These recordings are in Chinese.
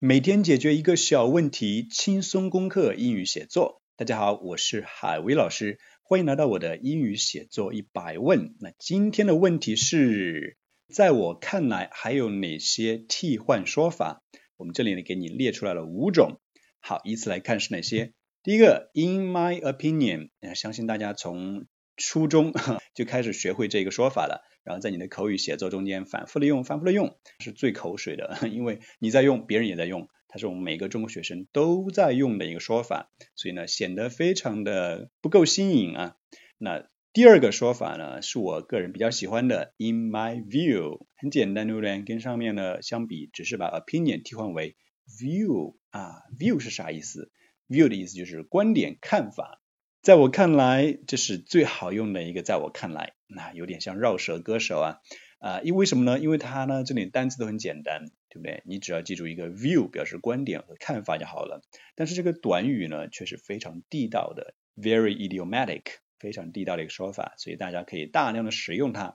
每天解决一个小问题，轻松攻克英语写作。大家好，我是海威老师，欢迎来到我的英语写作一百问。那今天的问题是，在我看来还有哪些替换说法？我们这里呢给你列出来了五种。好，依次来看是哪些。第一个，In my opinion，相信大家从初中 就开始学会这个说法了。然后在你的口语写作中间反复的用，反复的用，是最口水的，因为你在用，别人也在用，它是我们每个中国学生都在用的一个说法，所以呢显得非常的不够新颖啊。那第二个说法呢是我个人比较喜欢的，in my view，很简单对不对？跟上面的相比，只是把 opinion 替换为 view 啊，view 是啥意思？view 的意思就是观点、看法。在我看来，这是最好用的一个。在我看来，那有点像绕舌歌手啊啊，因为什么呢？因为它呢，这里单词都很简单，对不对？你只要记住一个 view 表示观点和看法就好了。但是这个短语呢，却是非常地道的，very idiomatic，非常地道的一个说法，所以大家可以大量的使用它。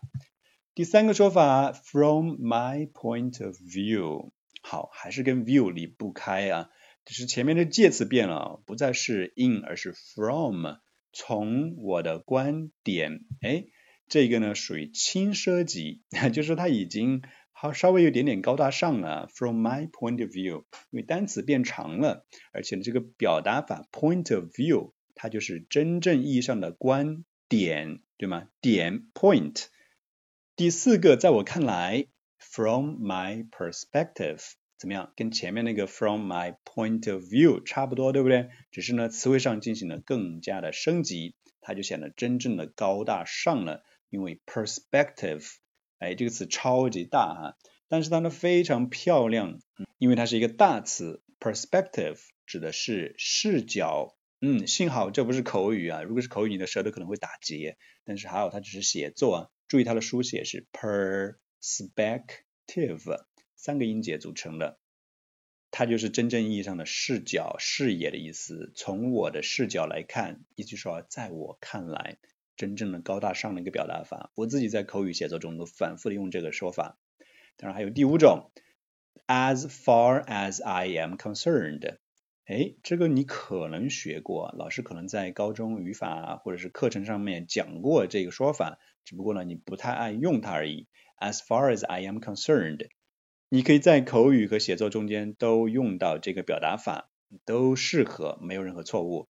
第三个说法，from my point of view，好，还是跟 view 离不开啊。只是前面的介词变了，不再是 in，而是 from。从我的观点，哎，这个呢属于轻奢级，就是它已经好稍微有点点高大上了。From my point of view，因为单词变长了，而且这个表达法 point of view，它就是真正意义上的观点，对吗？点 point。第四个，在我看来，from my perspective。怎么样？跟前面那个 from my point of view 差不多，对不对？只是呢，词汇上进行了更加的升级，它就显得真正的高大上了。因为 perspective，哎，这个词超级大哈，但是它呢非常漂亮，因为它是一个大词。perspective 指的是视角。嗯，幸好这不是口语啊，如果是口语，你的舌头可能会打结。但是还好，它只是写作啊，注意它的书写是 perspective。三个音节组成的，它就是真正意义上的视角、视野的意思。从我的视角来看，也就是说，在我看来，真正的高大上的一个表达法。我自己在口语写作中都反复的用这个说法。当然还有第五种，as far as I am concerned，哎，这个你可能学过，老师可能在高中语法或者是课程上面讲过这个说法，只不过呢，你不太爱用它而已。as far as I am concerned。你可以在口语和写作中间都用到这个表达法，都适合，没有任何错误。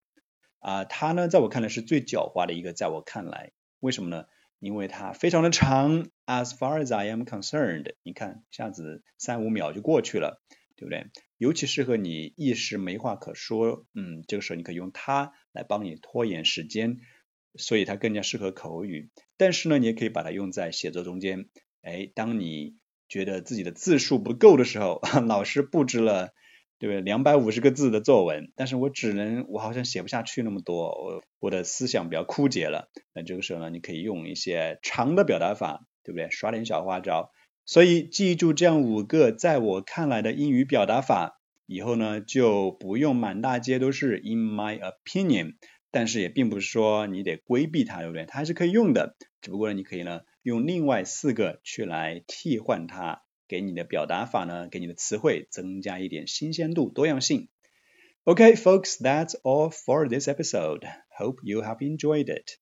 啊，它呢，在我看来是最狡猾的一个，在我看来，为什么呢？因为它非常的长，as far as I am concerned，你看，一下子三五秒就过去了，对不对？尤其适合你一时没话可说，嗯，这个时候你可以用它来帮你拖延时间，所以它更加适合口语。但是呢，你也可以把它用在写作中间，哎，当你觉得自己的字数不够的时候，老师布置了，对不对？两百五十个字的作文，但是我只能，我好像写不下去那么多，我我的思想比较枯竭了。那这个时候呢，你可以用一些长的表达法，对不对？耍点小花招。所以记住这样五个在我看来的英语表达法，以后呢就不用满大街都是 in my opinion。但是也并不是说你得规避它，对不对？它还是可以用的，只不过呢，你可以呢用另外四个去来替换它，给你的表达法呢，给你的词汇增加一点新鲜度、多样性。Okay, folks, that's all for this episode. Hope you have enjoyed it.